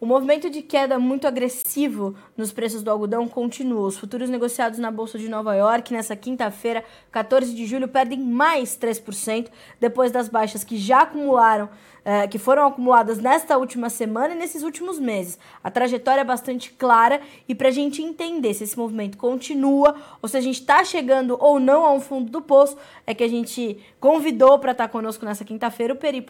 O movimento de queda muito agressivo nos preços do algodão continua. Os futuros negociados na Bolsa de Nova York nessa quinta-feira, 14 de julho, perdem mais 3% depois das baixas que já acumularam é, que foram acumuladas nesta última semana e nesses últimos meses. A trajetória é bastante clara e para a gente entender se esse movimento continua ou se a gente está chegando ou não a um fundo do poço, é que a gente convidou para estar tá conosco nessa quinta-feira o Peri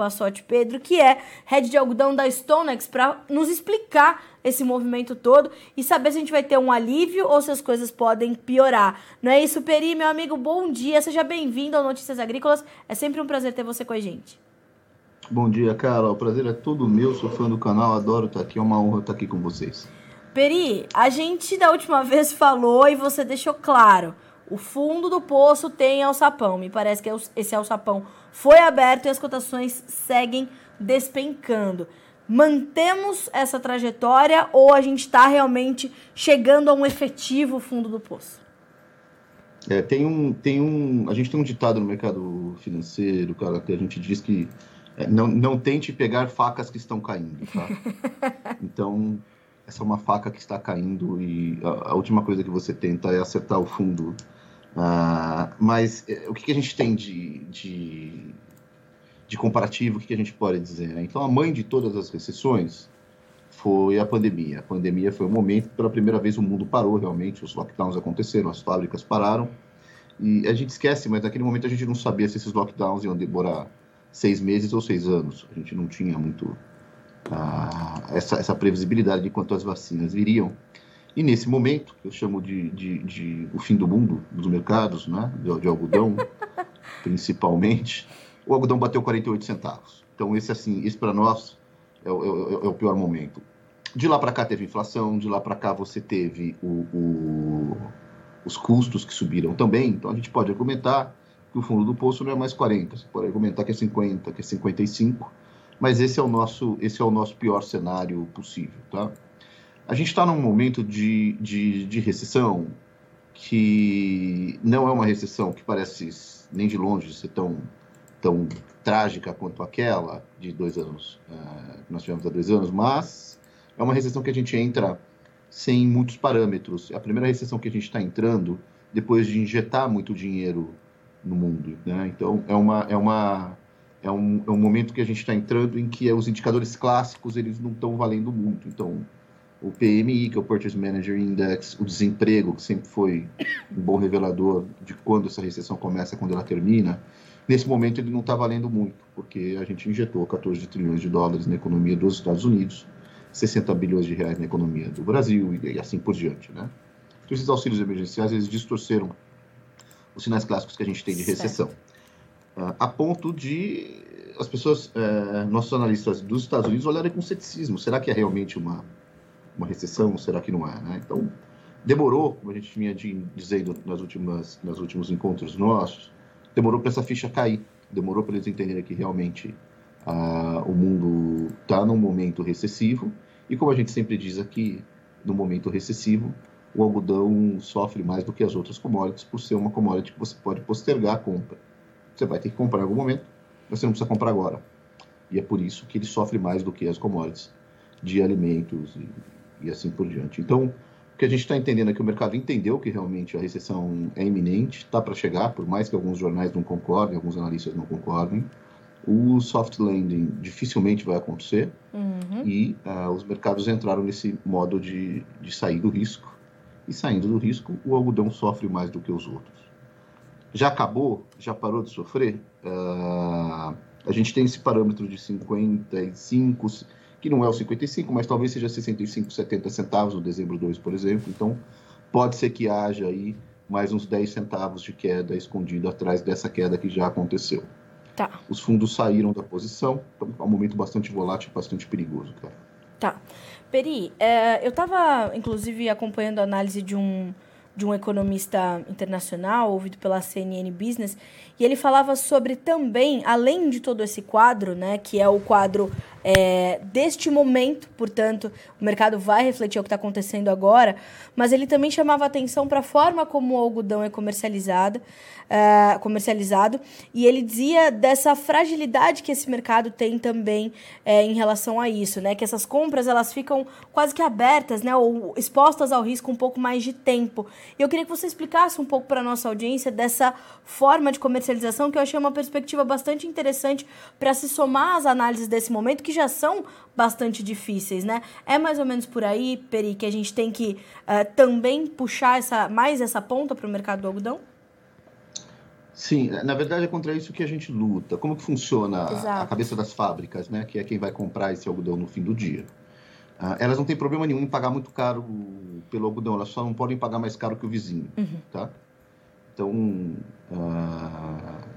Pedro, que é head de algodão da Stonex, para nos explicar esse movimento todo e saber se a gente vai ter um alívio ou se as coisas podem piorar. Não é isso, Peri, meu amigo? Bom dia, seja bem-vindo ao Notícias Agrícolas. É sempre um prazer ter você com a gente. Bom dia, Carol. O prazer é todo meu. Sou fã do canal, adoro estar aqui. É uma honra estar aqui com vocês. Peri, a gente da última vez falou e você deixou claro. O fundo do poço tem alçapão. Me parece que esse alçapão foi aberto e as cotações seguem despencando. Mantemos essa trajetória ou a gente está realmente chegando a um efetivo fundo do poço? É, tem um, tem um, a gente tem um ditado no mercado financeiro, cara, que a gente diz que é, não, não tente pegar facas que estão caindo, tá? Então, essa é uma faca que está caindo e a, a última coisa que você tenta é acertar o fundo. Uh, mas é, o que, que, a gente tem de, de, de comparativo? O que, a gente pode dizer? Né? Então, a mãe de todas as recessões foi a pandemia. A pandemia foi o momento, pela primeira vez, o mundo parou realmente, os lockdowns aconteceram, as fábricas pararam. E a gente esquece, mas naquele momento a gente não sabia se esses lockdowns iam demorar seis meses ou seis anos. A gente não tinha muito ah, essa, essa previsibilidade de quanto as vacinas viriam. E nesse momento, que eu chamo de, de, de, o fim do mundo dos mercados, né, de, de algodão, principalmente, o algodão bateu 48 centavos. Então esse assim, esse para nós é, é, é, o pior momento. De lá para cá teve inflação, de lá para cá você teve o, o, os custos que subiram também. Então a gente pode argumentar que o fundo do poço não é mais 40, você pode argumentar que é 50, que é 55, mas esse é o nosso, esse é o nosso pior cenário possível, tá? A gente está num momento de, de, de, recessão que não é uma recessão que parece nem de longe ser tão, tão trágica quanto aquela de dois anos, uh, que nós tivemos há dois anos, mas é uma recessão que a gente entra sem muitos parâmetros. É a primeira recessão que a gente está entrando depois de injetar muito dinheiro no mundo. Né? Então, é, uma, é, uma, é, um, é um momento que a gente está entrando em que os indicadores clássicos eles não estão valendo muito. Então, o PMI, que é o Purchase Manager Index, o desemprego, que sempre foi um bom revelador de quando essa recessão começa, quando ela termina, nesse momento ele não está valendo muito, porque a gente injetou 14 trilhões de dólares na economia dos Estados Unidos, 60 bilhões de reais na economia do Brasil e, assim por diante. Né? Então, esses auxílios emergenciais eles distorceram os sinais clássicos que a gente tem de recessão. Uh, a ponto de as pessoas, uh, nossos analistas dos Estados Unidos, olharem com ceticismo. Será que é realmente uma, uma recessão? Será que não é? Né? Então, demorou, como a gente vinha de, dizendo nas últimas, nos últimos encontros nossos, demorou para essa ficha cair. Demorou para eles entenderem que realmente uh, o mundo está num momento recessivo. E como a gente sempre diz aqui, no momento recessivo, o algodão sofre mais do que as outras commodities por ser uma commodity que você pode postergar a compra. Você vai ter que comprar em algum momento, mas você não precisa comprar agora. E é por isso que ele sofre mais do que as commodities de alimentos e, e assim por diante. Então, que a gente está entendendo é que o mercado entendeu que realmente a recessão é iminente, está para chegar, por mais que alguns jornais não concordem, alguns analistas não concordem. O soft landing dificilmente vai acontecer uhum. e uh, os mercados entraram nesse modo de, de sair do risco e saindo do risco, o algodão sofre mais do que os outros. Já acabou? Já parou de sofrer? Uh, a gente tem esse parâmetro de 55, que não é o 55, mas talvez seja 65, 70 centavos no dezembro 2, por exemplo. Então, pode ser que haja aí mais uns 10 centavos de queda escondido atrás dessa queda que já aconteceu. Tá. Os fundos saíram da posição, então é um momento bastante volátil, bastante perigoso, cara. Tá. Peri, é, eu estava, inclusive, acompanhando a análise de um, de um economista internacional, ouvido pela CNN Business, e ele falava sobre também, além de todo esse quadro, né, que é o quadro é, deste momento, portanto, o mercado vai refletir o que está acontecendo agora, mas ele também chamava atenção para a forma como o algodão é comercializado, uh, comercializado, e ele dizia dessa fragilidade que esse mercado tem também é, em relação a isso, né, que essas compras elas ficam quase que abertas, né, ou expostas ao risco um pouco mais de tempo. E eu queria que você explicasse um pouco para a nossa audiência dessa forma de comercialização, que eu achei uma perspectiva bastante interessante para se somar às análises desse momento, que já são bastante difíceis, né? É mais ou menos por aí, Peri, que a gente tem que uh, também puxar essa, mais essa ponta para o mercado do algodão? Sim, na verdade é contra isso que a gente luta. Como que funciona a cabeça das fábricas, né? Que é quem vai comprar esse algodão no fim do dia. Uh, elas não têm problema nenhum em pagar muito caro pelo algodão, elas só não podem pagar mais caro que o vizinho, uhum. tá? Então, uh,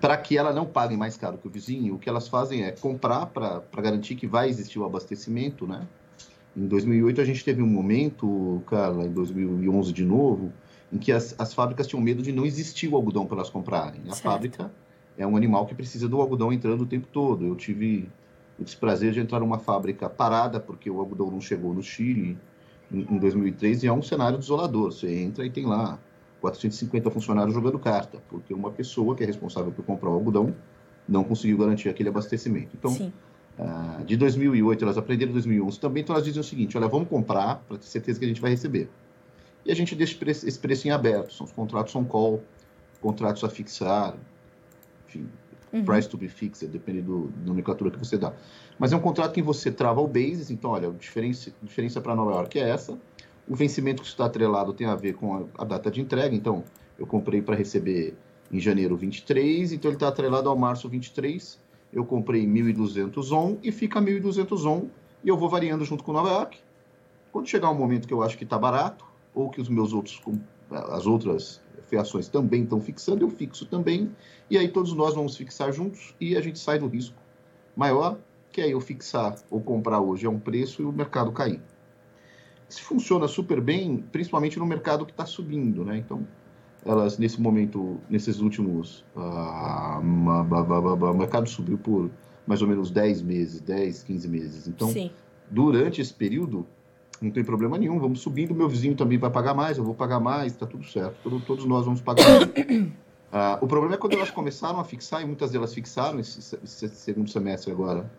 para que ela não pague mais caro que o vizinho, o que elas fazem é comprar para garantir que vai existir o abastecimento, né? Em 2008 a gente teve um momento, Carla, em 2011 de novo, em que as, as fábricas tinham medo de não existir o algodão para elas comprarem. A certo. fábrica é um animal que precisa do algodão entrando o tempo todo. Eu tive o desprazer de entrar numa fábrica parada porque o algodão não chegou no Chile em, em 2003 e é um cenário desolador. Você entra e tem lá 450 funcionários jogando carta, porque uma pessoa que é responsável por comprar o algodão não conseguiu garantir aquele abastecimento. Então, uh, de 2008, elas aprenderam em 2011 também, então elas dizem o seguinte, olha, vamos comprar para ter certeza que a gente vai receber. E a gente deixa esse preço em aberto, são os contratos on call, contratos a fixar, enfim, uhum. price to be fixed, depende do, da nomenclatura que você dá. Mas é um contrato que você trava o basis, então, olha, a diferença, diferença para Nova York é essa, o vencimento que está atrelado tem a ver com a, a data de entrega. Então, eu comprei para receber em janeiro 23, então ele está atrelado ao março 23. Eu comprei 1.200 ON e fica 1.200 ON e eu vou variando junto com Nova York. Quando chegar um momento que eu acho que está barato ou que os meus outros as outras fiações também estão fixando, eu fixo também e aí todos nós vamos fixar juntos e a gente sai do risco maior que aí eu fixar ou comprar hoje é um preço e o mercado cair funciona super bem, principalmente no mercado que está subindo, né? Então, elas nesse momento, nesses últimos, uh, o mercado subiu por mais ou menos 10 meses, 10, 15 meses. Então, Sim. durante esse período, não tem problema nenhum, vamos subindo, meu vizinho também vai pagar mais, eu vou pagar mais, está tudo certo, todos nós vamos pagar mais. Uh, o problema é quando elas começaram a fixar, e muitas delas fixaram esse, esse segundo semestre agora,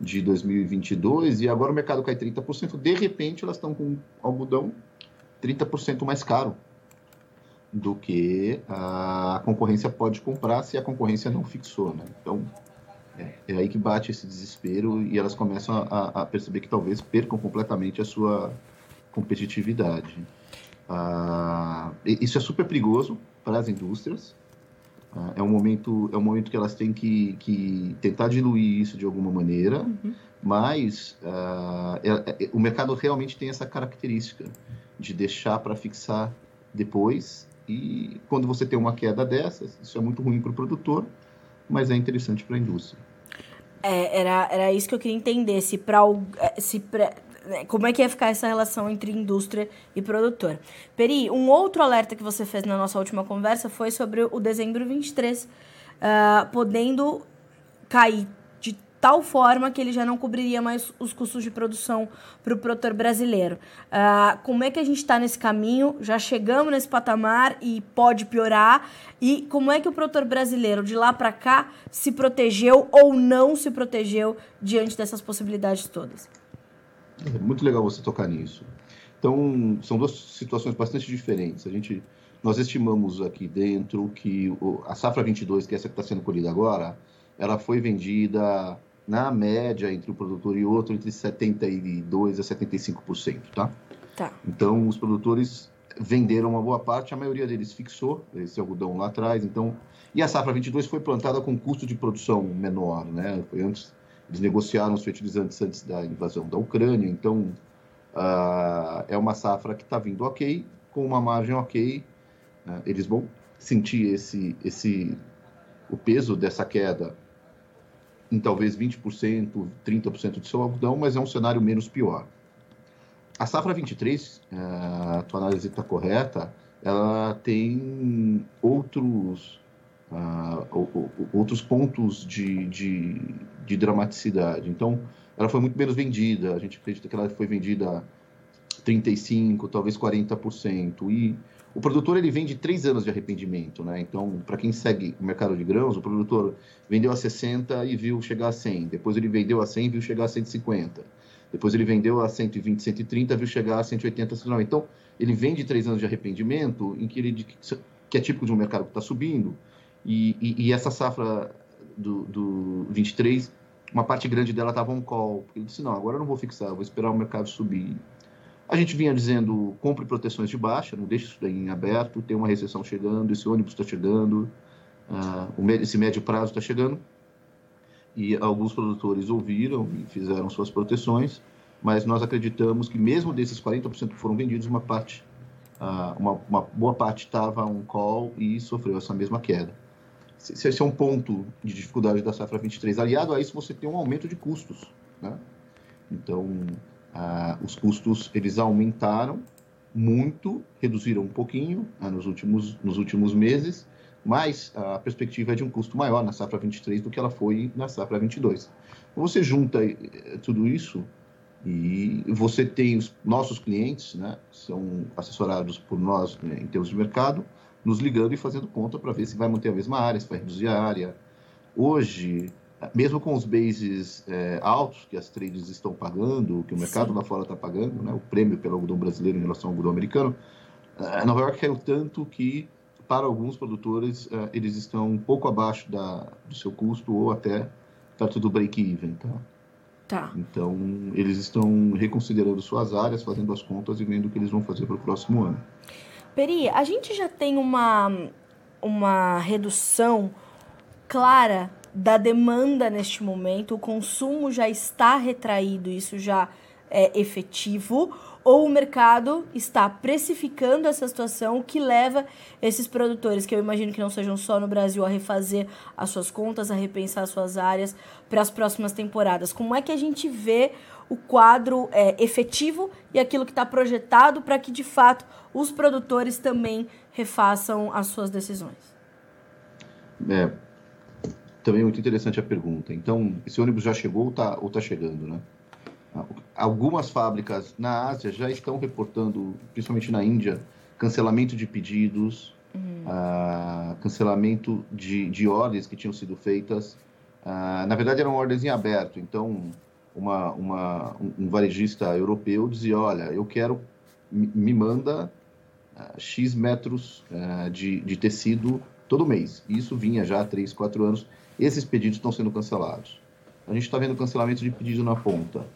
de 2022 e agora o mercado cai 30%. De repente, elas estão com algodão 30% mais caro do que a concorrência pode comprar se a concorrência não fixou. Né? Então, é, é, aí que bate esse desespero e elas começam a, a perceber que talvez percam completamente a sua competitividade. Ah, isso é super perigoso para as indústrias, é um momento, é um momento que elas têm que, que tentar diluir isso de alguma maneira, uhum. mas uh, é, é, o mercado realmente tem essa característica de deixar para fixar depois. E quando você tem uma queda dessas, isso é muito ruim para o produtor, mas é interessante para a indústria. É, era, era isso que eu queria entender, se, pra, se pra, né, como é que ia ficar essa relação entre indústria e produtor. Peri, um outro alerta que você fez na nossa última conversa foi sobre o dezembro 23, uh, ah, podendo cair tal forma que ele já não cobriria mais os custos de produção para o produtor brasileiro. Uh, como é que a gente está nesse caminho? Já chegamos nesse patamar e pode piorar? E como é que o produtor brasileiro de lá para cá se protegeu ou não se protegeu diante dessas possibilidades todas? É muito legal você tocar nisso. Então, são duas situações bastante diferentes. A gente, nós estimamos aqui dentro que a safra 22, que é essa que está sendo colhida agora, ela foi vendida na média entre um produtor e outro entre 72 a 75%, tá? Tá. Então, os produtores venderam uma boa parte, a maioria deles fixou esse algodão lá atrás, então, e a safra 22 foi plantada com custo de produção menor, né? Foi antes eles negociaram os fertilizantes antes da invasão da Ucrânia, então uh, é uma safra que está vindo ok, com uma margem ok. Uh, eles vão sentir esse, esse, o peso dessa queda em talvez 20%, 30% do seu algodão, mas é um cenário menos pior. a safra 23, é, a tua análise está correta, ela tem outros, uh, outros pontos de, de, de, dramaticidade. Então, ela foi muito menos vendida. A gente acredita que ela foi vendida 35%, talvez 40%. E o produtor ele vende três anos de arrependimento, né? Então, para quem segue o mercado de grãos, o produtor vendeu a 60 e viu chegar a 100. Depois ele vendeu a 100 e viu chegar a 150. Depois ele vendeu a 120, 130, viu chegar a 180, 190. Então, ele vende três anos de arrependimento, em que ele que é típico de um mercado que está subindo. E, e, e, essa safra do, do 23, uma parte grande dela estava um call. Ele disse, não, agora eu não vou fixar, vou esperar o mercado subir. A gente vinha dizendo, compre proteções de baixa, não deixe isso daí em aberto, tem uma recessão chegando, esse ônibus está chegando, uh, esse médio prazo está chegando e alguns produtores ouviram e fizeram suas proteções, mas nós acreditamos que mesmo desses 40% que foram vendidos, uma parte, uh, uma, uma, boa parte estava um call e sofreu essa mesma queda. Esse é um ponto de dificuldade da safra 23. Aliado a isso, você tem um aumento de custos. Né? Então, uh, os custos eles aumentaram muito, reduziram um pouquinho uh, nos, últimos, nos últimos meses, mas a perspectiva é de um custo maior na safra 23 do que ela foi na safra 22. Você junta eh, tudo isso e você tem os nossos clientes, né, são assessorados por nós né, em termos de mercado, nos ligando e fazendo conta para ver se vai manter a mesma área, se vai reduzir a área. Hoje, mesmo com os bases é, altos que as trades estão pagando, que o mercado Sim. lá fora está pagando, né, o prêmio pelo algodão brasileiro em relação ao algodão americano, a Nova York caiu tanto que para alguns produtores, uh, eles estão um pouco abaixo da, do seu custo ou até perto do break-even, tá? Tá. Então, eles estão reconsiderando suas áreas, fazendo as contas e vendo o que eles vão fazer para o próximo ano. Peri, a gente já tem uma, uma redução clara da demanda neste momento, o consumo já está retraído, isso já é efetivo, ou o mercado está precificando essa situação, o que leva esses produtores, que eu imagino que não sejam só no Brasil, a refazer as suas contas, a repensar as suas áreas para as próximas temporadas. Como é que a gente vê o quadro é, efetivo e aquilo que está projetado para que, de fato, os produtores também refaçam as suas decisões? É, também é muito interessante a pergunta. Então, esse ônibus já chegou ou está ou tá chegando, né? Algumas fábricas na Ásia já estão reportando, principalmente na Índia, cancelamento de pedidos, uhum. uh, cancelamento de, de ordens que tinham sido feitas. Uh, na verdade, eram ordens em aberto. Então, uma, uma, um varejista europeu dizia: Olha, eu quero, me manda uh, X metros de, de tecido todo mês. Isso vinha já há 3, 4 anos. Esses pedidos estão sendo cancelados. A gente está vendo cancelamento de pedido na ponta.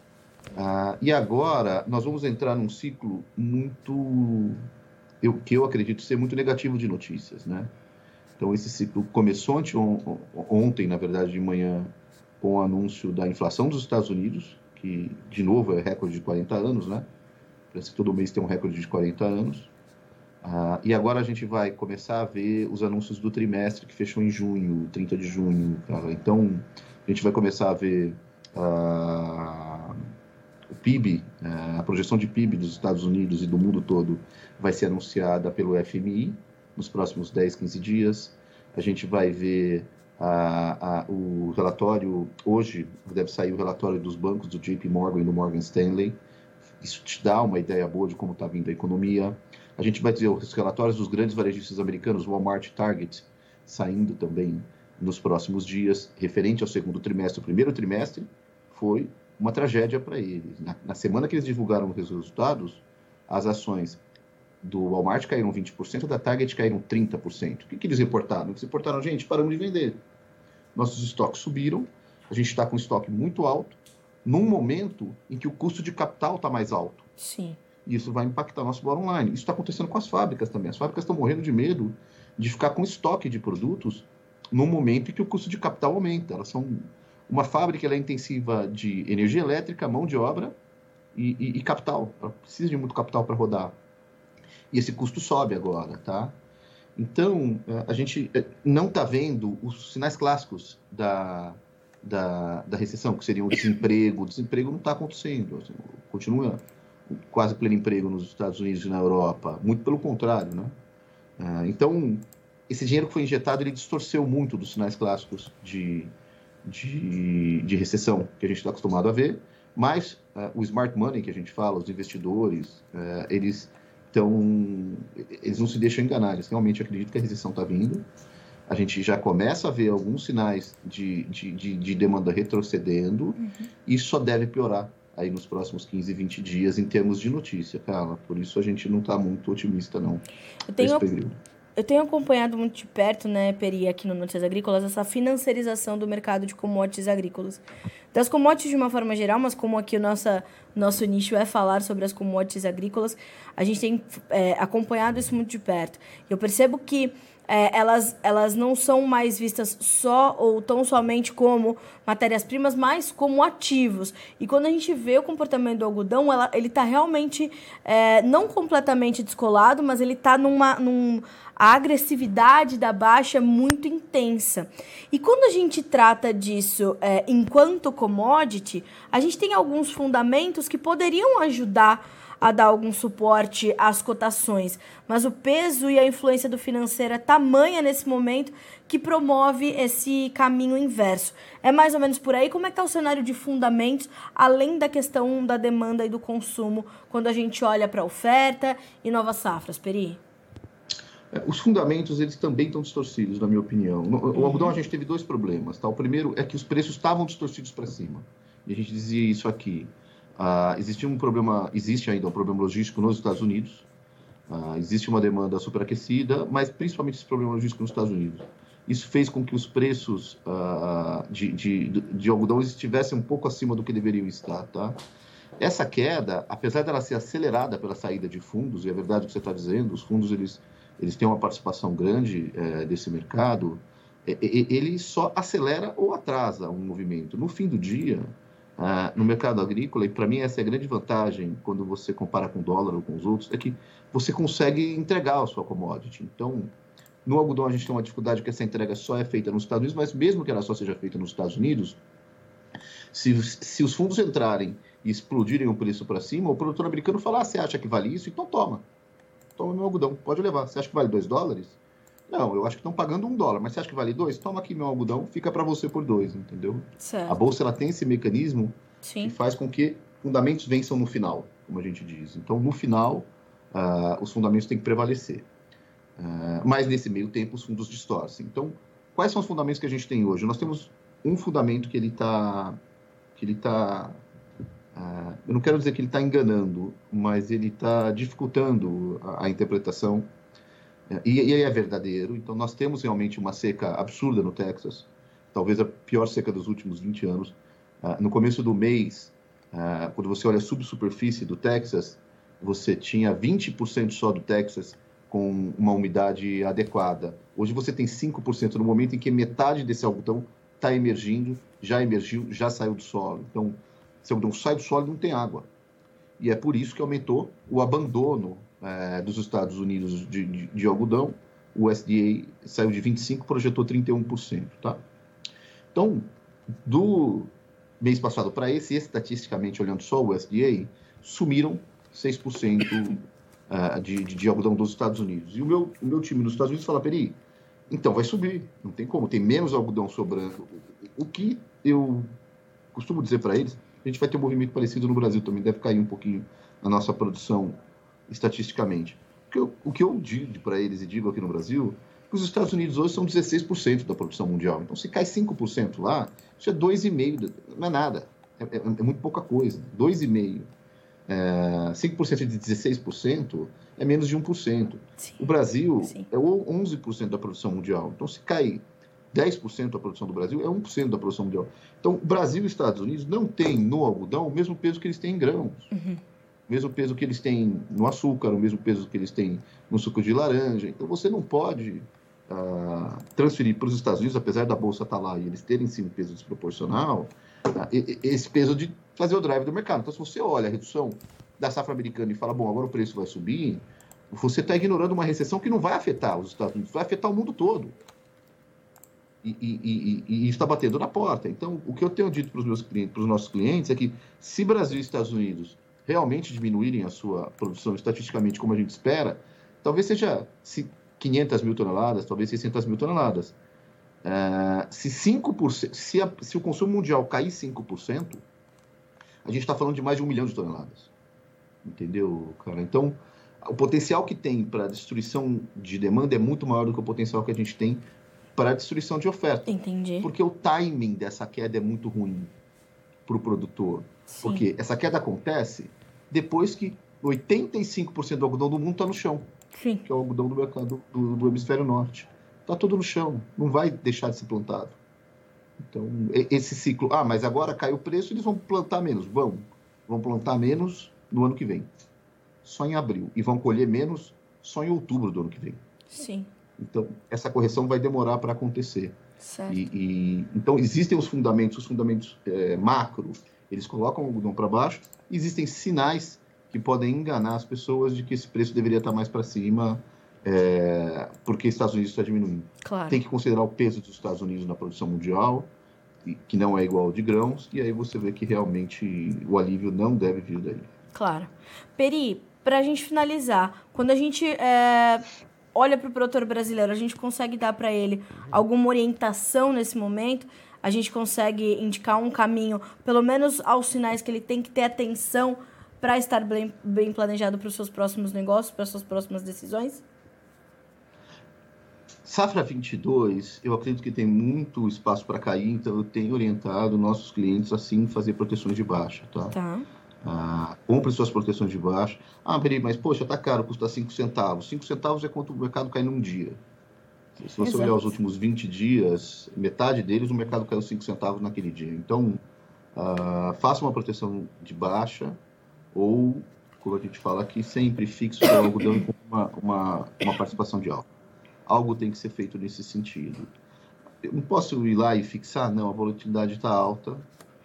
Ah, e agora nós vamos entrar num ciclo muito, eu, que eu acredito ser muito negativo de notícias, né? Então esse ciclo começou ontem, ontem, na verdade, de manhã, com o anúncio da inflação dos Estados Unidos, que de novo é recorde de 40 anos, né? Parece que todo mês tem um recorde de 40 anos. Ah, e agora a gente vai começar a ver os anúncios do trimestre que fechou em junho, 30 de junho. Cara. Então a gente vai começar a ver ah, o PIB, é, a projeção de PIB dos Estados Unidos e do mundo todo vai ser anunciada pelo FMI nos próximos 10, 15 dias. A gente vai ver a, a, o relatório, hoje deve sair o relatório dos bancos do JP Morgan e do Morgan Stanley. Isso te dá uma ideia boa de como está vindo a economia. A gente vai ter os relatórios dos grandes varejistas americanos, Walmart e Target, saindo também nos próximos dias, referente ao segundo trimestre. O primeiro trimestre foi uma tragédia para eles. Na, na, semana que eles divulgaram os resultados, as ações do Walmart caíram 20%, da Target caíram 30%. O que, que eles reportaram? Eles reportaram, gente, paramos de vender. Nossos estoques subiram, a gente está com estoque muito alto, num momento em que o custo de capital está mais alto. Sim. Isso vai impactar nosso bottom line. Isso está acontecendo com as fábricas também. As fábricas estão morrendo de medo de ficar com estoque de produtos num momento em que o custo de capital aumenta. Elas são uma fábrica é intensiva de energia elétrica, mão de obra e, e, e capital. Ela precisa de muito capital para rodar. E esse custo sobe agora, tá? Então, é, a gente é, não está vendo os sinais clássicos da, da, da, recessão, que seriam o desemprego. O desemprego não está acontecendo. Assim, continua quase pleno emprego nos Estados Unidos e na Europa. Muito pelo contrário, né? Uh, então, esse dinheiro que foi injetado, ele distorceu muito dos sinais clássicos de, de, de recessão que a gente está acostumado a ver, mas uh, o smart money que a gente fala, os investidores, uh, eles estão, eles não se deixam enganar, eles realmente acreditam que a recessão está vindo, a gente já começa a ver alguns sinais de, de, de, de demanda retrocedendo, uhum. e isso só deve piorar aí nos próximos 15, 20 dias em termos de notícia, Carla. Por isso a gente não está muito otimista, não. Eu tenho, eu tenho acompanhado muito de perto, né, Peri, aqui no Notícias Agrícolas, essa financiarização do mercado de commodities agrícolas. Das commodities de uma forma geral, mas como aqui o nossa, nosso nicho é falar sobre as commodities agrícolas, a gente tem é, acompanhado isso muito de perto. Eu percebo que é, elas, elas não são mais vistas só ou tão somente como matérias-primas, mas como ativos. E quando a gente vê o comportamento do algodão, ela, ele está realmente é, não completamente descolado, mas ele está numa. Num, a agressividade da baixa é muito intensa. E quando a gente trata disso é, enquanto commodity, a gente tem alguns fundamentos que poderiam ajudar a dar algum suporte às cotações, mas o peso e a influência do financeiro é tamanha nesse momento que promove esse caminho inverso. É mais ou menos por aí. Como é que está o cenário de fundamentos, além da questão da demanda e do consumo, quando a gente olha para a oferta e novas safras, Peri? É, os fundamentos eles também estão distorcidos, na minha opinião. Uhum. O algodão a gente teve dois problemas. Tá? O primeiro é que os preços estavam distorcidos para cima. E a gente dizia isso aqui. Uh, existe um problema, existe ainda um problema logístico nos Estados Unidos. Uh, existe uma demanda superaquecida, mas principalmente esse problema logístico nos Estados Unidos. Isso fez com que os preços uh, de, de, de, algodão estivessem um pouco acima do que deveriam estar, tá? Essa queda, apesar dela ser acelerada pela saída de fundos, e é verdade o que você está dizendo, os fundos eles, eles têm uma participação grande é, desse mercado, é, ele só acelera ou atrasa um movimento. No fim do dia, ah, no mercado agrícola, e para mim essa é a grande vantagem quando você compara com o dólar ou com os outros, é que você consegue entregar a sua commodity. Então, no algodão a gente tem uma dificuldade que essa entrega só é feita nos Estados Unidos, mas mesmo que ela só seja feita nos Estados Unidos, se, se os fundos entrarem e explodirem o preço para cima, o produtor americano fala, ah, você acha que vale isso? Então toma. Toma meu algodão, pode levar. Você acha que vale 2 dólares? Não, eu acho que estão pagando um dólar, mas você acha que vale dois? Toma aqui meu algodão, fica para você por dois, entendeu? Certo. A bolsa ela tem esse mecanismo Sim. que faz com que fundamentos vençam no final, como a gente diz. Então, no final, uh, os fundamentos têm que prevalecer. Uh, mas nesse meio tempo, os fundos distorcem. Então, quais são os fundamentos que a gente tem hoje? Nós temos um fundamento que ele está, que ele está Uh, eu não quero dizer que ele está enganando, mas ele está dificultando a, a interpretação e, e é verdadeiro. Então, nós temos realmente uma seca absurda no Texas, talvez a pior seca dos últimos 20 anos. Uh, no começo do mês, uh, quando você olha a subsuperfície do Texas, você tinha 20% só do Texas com uma umidade adequada. Hoje você tem 5% no momento em que metade desse algodão está emergindo, já emergiu, já saiu do solo. Então, se o algodão sai do solo, não tem água. E é por isso que aumentou o abandono é, dos Estados Unidos de, de, de, algodão, o USDA saiu de 25%, projetou 31%. Tá? Então, do mês passado para esse, estatisticamente olhando só o USDA, sumiram 6% uh, de, de, de, algodão dos Estados Unidos. E o meu, o meu time nos Estados Unidos fala, peraí, então vai subir, não tem como, tem menos algodão sobrando. O que eu costumo dizer para eles, a gente vai ter um movimento parecido no Brasil também, deve cair um pouquinho a nossa produção estatisticamente. O que eu, o que eu digo para eles e digo aqui no Brasil, que os Estados Unidos hoje são 16% da produção mundial. Então, se cai 5% lá, isso é 2,5%, não é nada. É, é, é muito pouca coisa. 2,5%. É, 5% de 16% é menos de 1%. Sim. O Brasil Sim. é 11% da produção mundial. Então, se cai 10% da produção do Brasil, é 1% da produção mundial. Então, o Brasil e os Estados Unidos não têm no algodão o mesmo peso que eles têm em grãos. Uhum mesmo peso que eles têm no açúcar, o mesmo peso que eles têm no suco de laranja. Então você não pode ah, transferir para os Estados Unidos, apesar da bolsa estar tá lá e eles terem sim um peso desproporcional, ah, esse peso de fazer o drive do mercado. Então, se você olha a redução da safra americana e fala, bom, agora o preço vai subir, você está ignorando uma recessão que não vai afetar os Estados Unidos, vai afetar o mundo todo. E, e, está batendo na porta. Então, o que eu tenho dito para os meus clientes, para os nossos clientes, é que se Brasil e Estados Unidos realmente diminuírem a sua produção estatisticamente como a gente espera, talvez seja 500 mil toneladas, talvez 600 mil toneladas. Uh, se 5%, se, a, se o consumo mundial cair 5%, a gente está falando de mais de um milhão de toneladas. Entendeu, cara? Então, o potencial que tem para destruição de demanda é muito maior do que o potencial que a gente tem para destruição de oferta. Entendi. Porque o timing dessa queda é muito ruim para o produtor. Sim. Porque essa queda acontece depois que 85% do algodão do mundo está no chão. Sim. Que é o algodão do mercado do, do hemisfério norte. Está todo no chão, não vai deixar de ser plantado. Então, esse ciclo. Ah, mas agora caiu o preço, eles vão plantar menos. Vão. Vão plantar menos no ano que vem. Só em abril. E vão colher menos só em outubro do ano que vem. Sim. Então, essa correção vai demorar para acontecer. Certo. E, e, então, existem os fundamentos, os fundamentos é, macro, eles colocam o algodão para baixo. Existem sinais que podem enganar as pessoas de que esse preço deveria estar mais para cima, é, porque os Estados Unidos está diminuindo. Claro. Tem que considerar o peso dos Estados Unidos na produção mundial, que não é igual ao de grãos, e aí você vê que realmente o alívio não deve vir daí. Claro. Peri, para a gente finalizar, quando a gente é, olha para o produtor brasileiro, a gente consegue dar para ele alguma orientação nesse momento? A gente consegue indicar um caminho, pelo menos aos sinais que ele tem que ter atenção para estar bem, bem planejado para os seus próximos negócios, para as suas próximas decisões? Safra 22, eu acredito que tem muito espaço para cair, então eu tenho orientado nossos clientes assim fazer proteções de baixa, tá? Tá. Ah, compre suas proteções de baixa. Ah, peraí, mas poxa, tá caro, custa 5 centavos. 5 centavos é quanto o mercado cai num dia. Se você Exato. olhar os últimos 20 dias, metade deles o mercado caiu 5 centavos naquele dia. Então, ah, faça uma proteção de baixa, ou, como a gente fala aqui, sempre fixo o algodão com uma, uma, uma participação de alta. Algo tem que ser feito nesse sentido. Eu não posso ir lá e fixar? Não, a volatilidade está alta,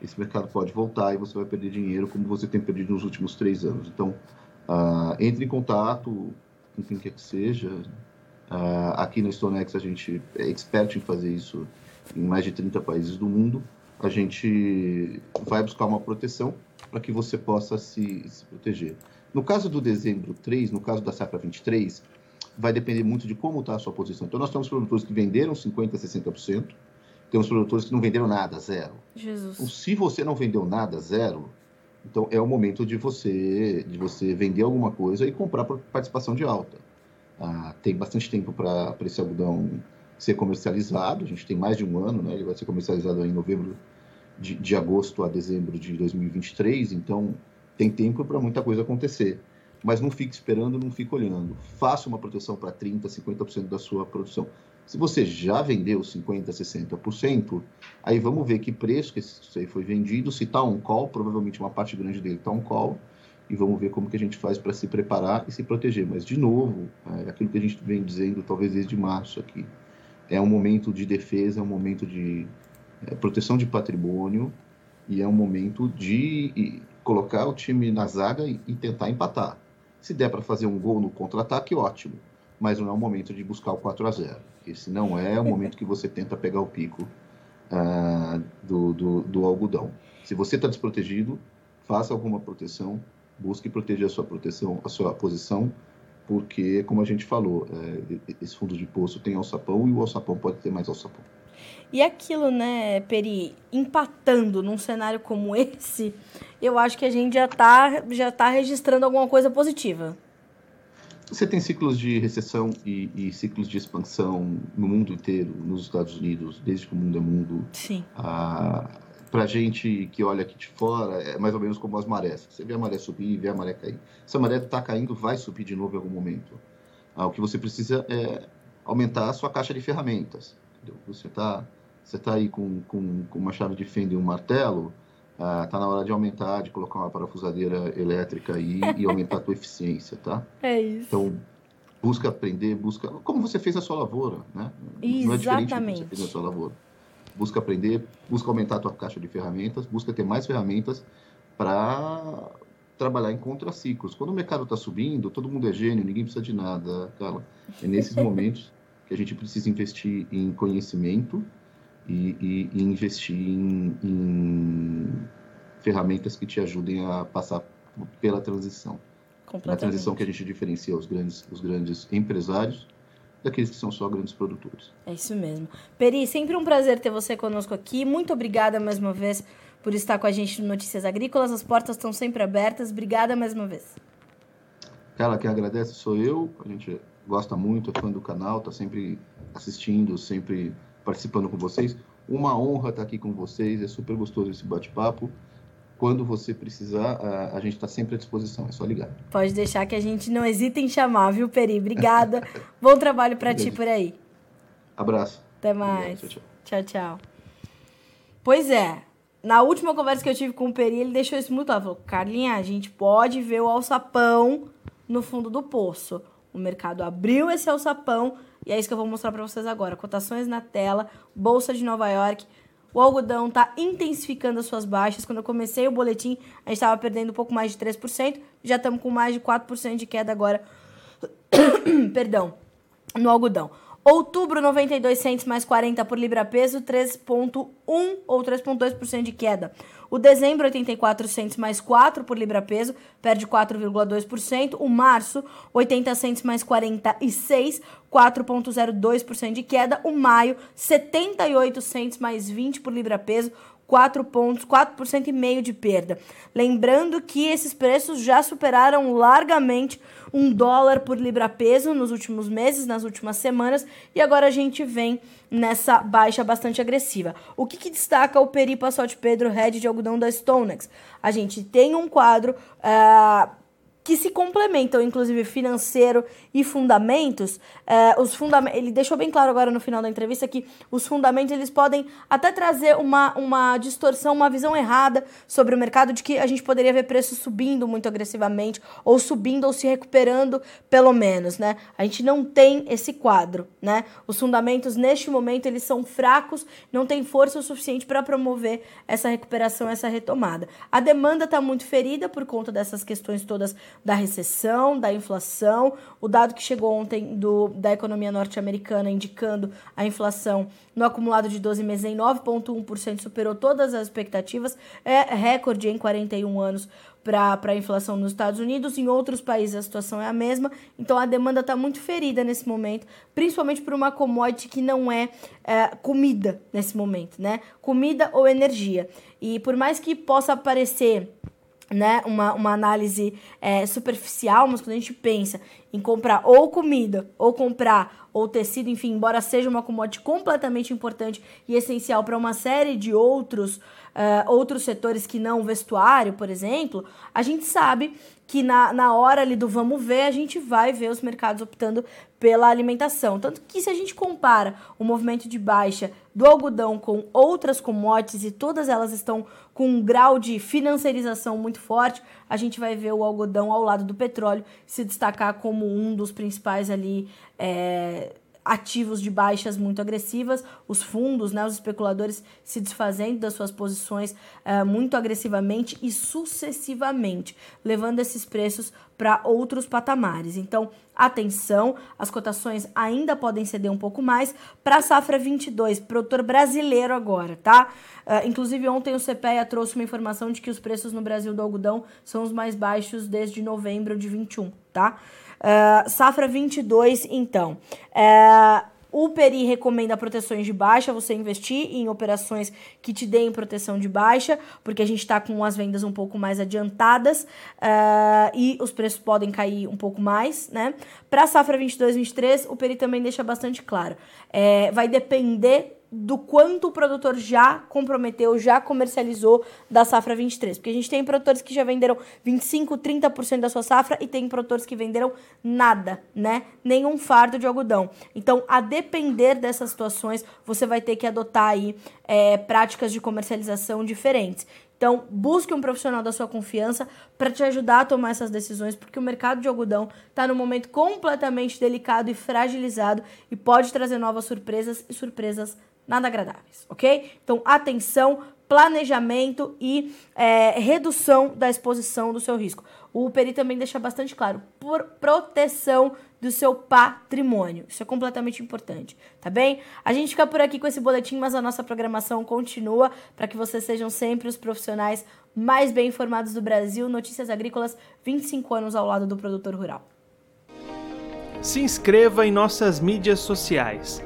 esse mercado pode voltar e você vai perder dinheiro como você tem perdido nos últimos três anos. Então, uh, entre em contato com quem quer que seja. Uh, aqui na StoneX a gente é expert em fazer isso em mais de 30 países do mundo. A gente vai buscar uma proteção para que você possa se, se proteger. No caso do dezembro 3, no caso da safra 23, vai depender muito de como está a sua posição. Então, nós temos produtores que venderam 50%, 60%, temos produtores que não venderam nada, zero. Jesus. Então, se você não vendeu nada, zero, então é o momento de você, de você vender alguma coisa e comprar por participação de alta. Ah, tem bastante tempo para esse algodão ser comercializado, a gente tem mais de um ano, né? ele vai ser comercializado em novembro de, de agosto a dezembro de 2023, então tem tempo para muita coisa acontecer. Mas não fique esperando, não fique olhando. Faça uma proteção para 30%, 50% da sua produção. Se você já vendeu 50%, 60%, aí vamos ver que preço que isso aí foi vendido. Se está um call, provavelmente uma parte grande dele está um call. E vamos ver como que a gente faz para se preparar e se proteger. Mas, de novo, é aquilo que a gente vem dizendo, talvez desde março aqui. É um momento de defesa, é um momento de é, proteção de patrimônio e é um momento de colocar o time na zaga e, e tentar empatar. Se der para fazer um gol no contra-ataque, ótimo. Mas não é o momento de buscar o 4 a 0 Esse não é o momento que você tenta pegar o pico uh, do, do, do algodão. Se você está desprotegido, faça alguma proteção, busque proteger a sua proteção, a sua posição, porque, como a gente falou, é, esse fundo de poço tem alçapão e o alçapão pode ter mais alçapão. E aquilo, né, Peri, empatando num cenário como esse, eu acho que a gente já está já tá registrando alguma coisa positiva. Você tem ciclos de recessão e, e, ciclos de expansão no mundo inteiro, nos Estados Unidos, desde que o mundo é mundo. Sim. Ah, Para gente que olha aqui de fora, é mais ou menos como as marés. Você vê a maré subir, vê a maré cair. Se a maré está caindo, vai subir de novo em algum momento. Ah, o que você precisa é aumentar a sua caixa de ferramentas. Entendeu? Você está você tá aí com, com, com uma chave de fenda e um martelo, ah, tá na hora de aumentar, de colocar uma parafusadeira elétrica aí e aumentar a tua eficiência, tá? É isso. Então, busca aprender, busca... Como você fez na sua lavoura, né? Exatamente. Não é diferente do que você fez na sua lavoura. Busca aprender, busca aumentar a tua caixa de ferramentas, busca ter mais ferramentas para trabalhar em contraciclos. Quando o mercado está subindo, todo mundo é gênio, ninguém precisa de nada, cara. É nesses momentos que a gente precisa investir em conhecimento, e, e, e investir em, em, ferramentas que te ajudem a passar pela transição. Na transição que a gente diferencia os grandes, os grandes empresários daqueles que são só grandes produtores. É isso mesmo. Peri, sempre um prazer ter você conosco aqui. Muito obrigada mais uma vez por estar com a gente no Notícias Agrícolas. As portas estão sempre abertas. Obrigada mais uma vez. Cara, quem agradece sou eu. A gente gosta muito, é fã do canal, está sempre assistindo, sempre participando com vocês. Uma honra estar aqui com vocês. É super gostoso esse bate-papo quando você precisar, a, gente está sempre à disposição, é só ligar. Pode deixar que a gente não hesita em chamar, viu, Peri? Obrigada. Bom trabalho para ti por aí. Abraço. Até mais. Obrigado, tchau, tchau. tchau, tchau. Pois é, na última conversa que eu tive com o Peri, ele deixou isso muito claro. Falou, Carlinha, a gente pode ver o alçapão no fundo do poço. O mercado abriu esse alçapão e é isso que eu vou mostrar para vocês agora. Cotações na tela, Bolsa de Nova York, o algodão está intensificando as suas baixas. Quando eu comecei o boletim, a gente estava perdendo um pouco mais de 3%. Já estamos com mais de 4% de queda agora. Perdão, no algodão. Outubro, 92 centos mais 40 por libra peso, 3,1 ou 3,2% de queda. O dezembro, 84 centos mais 4 por libra peso, perde 4,2%. O março, 80 centos mais 46, 4,02% de queda. O maio, 78 centos mais 20 por libra peso, 4 pontos, 4% e meio de perda. Lembrando que esses preços já superaram largamente um dólar por libra peso nos últimos meses, nas últimas semanas, e agora a gente vem nessa baixa bastante agressiva. O que, que destaca o Peri Passote Pedro Red de algodão da Stonex? A gente tem um quadro uh, que se complementam, inclusive financeiro e fundamentos. É, os fundam ele deixou bem claro agora no final da entrevista que os fundamentos eles podem até trazer uma, uma distorção, uma visão errada sobre o mercado de que a gente poderia ver preços subindo muito agressivamente ou subindo ou se recuperando pelo menos, né? A gente não tem esse quadro, né? Os fundamentos neste momento eles são fracos, não tem força o suficiente para promover essa recuperação, essa retomada. A demanda está muito ferida por conta dessas questões todas da recessão, da inflação. O dado que chegou ontem do, da economia norte-americana indicando a inflação no acumulado de 12 meses em 9,1% superou todas as expectativas, é recorde em 41 anos para a inflação nos Estados Unidos. Em outros países a situação é a mesma, então a demanda está muito ferida nesse momento, principalmente por uma commodity que não é, é comida nesse momento, né? Comida ou energia. E por mais que possa parecer né, uma, uma análise é, superficial, mas quando a gente pensa em comprar ou comida, ou comprar ou tecido, enfim, embora seja uma commodity completamente importante e essencial para uma série de outros, uh, outros setores que não vestuário, por exemplo, a gente sabe que na, na hora ali do vamos ver, a gente vai ver os mercados optando pela alimentação. Tanto que se a gente compara o movimento de baixa do algodão com outras commodities e todas elas estão com um grau de financiarização muito forte, a gente vai ver o algodão ao lado do petróleo se destacar como um dos principais ali. É, ativos de baixas muito agressivas, os fundos, né, os especuladores se desfazendo das suas posições uh, muito agressivamente e sucessivamente, levando esses preços para outros patamares. Então, atenção, as cotações ainda podem ceder um pouco mais para a safra 22, produtor brasileiro agora, tá? Uh, inclusive, ontem o CPEA trouxe uma informação de que os preços no Brasil do algodão são os mais baixos desde novembro de 21, tá? Uh, safra 22, então. O Peri recomenda proteções de baixa, você investir em operações que te deem proteção de baixa, porque a gente está com as vendas um pouco mais adiantadas uh, e os preços podem cair um pouco mais, né? Para a safra 22-23, o Peri também deixa bastante claro. É, vai depender do quanto o produtor já comprometeu, já comercializou da safra 23. Porque a gente tem produtores que já venderam 25, 30% da sua safra e tem produtores que venderam nada, né? Nenhum fardo de algodão. Então, a depender dessas situações, você vai ter que adotar aí é, práticas de comercialização diferentes. Então, busque um profissional da sua confiança para te ajudar a tomar essas decisões, porque o mercado de algodão está num momento completamente delicado e fragilizado e pode trazer novas surpresas e surpresas nada agradáveis, ok? Então, atenção, planejamento e é, redução da exposição do seu risco. O PERI também deixa bastante claro, por proteção do seu patrimônio. Isso é completamente importante, tá bem? A gente fica por aqui com esse boletim, mas a nossa programação continua para que vocês sejam sempre os profissionais mais bem informados do Brasil. Notícias Agrícolas, 25 anos ao lado do produtor rural. Se inscreva em nossas mídias sociais.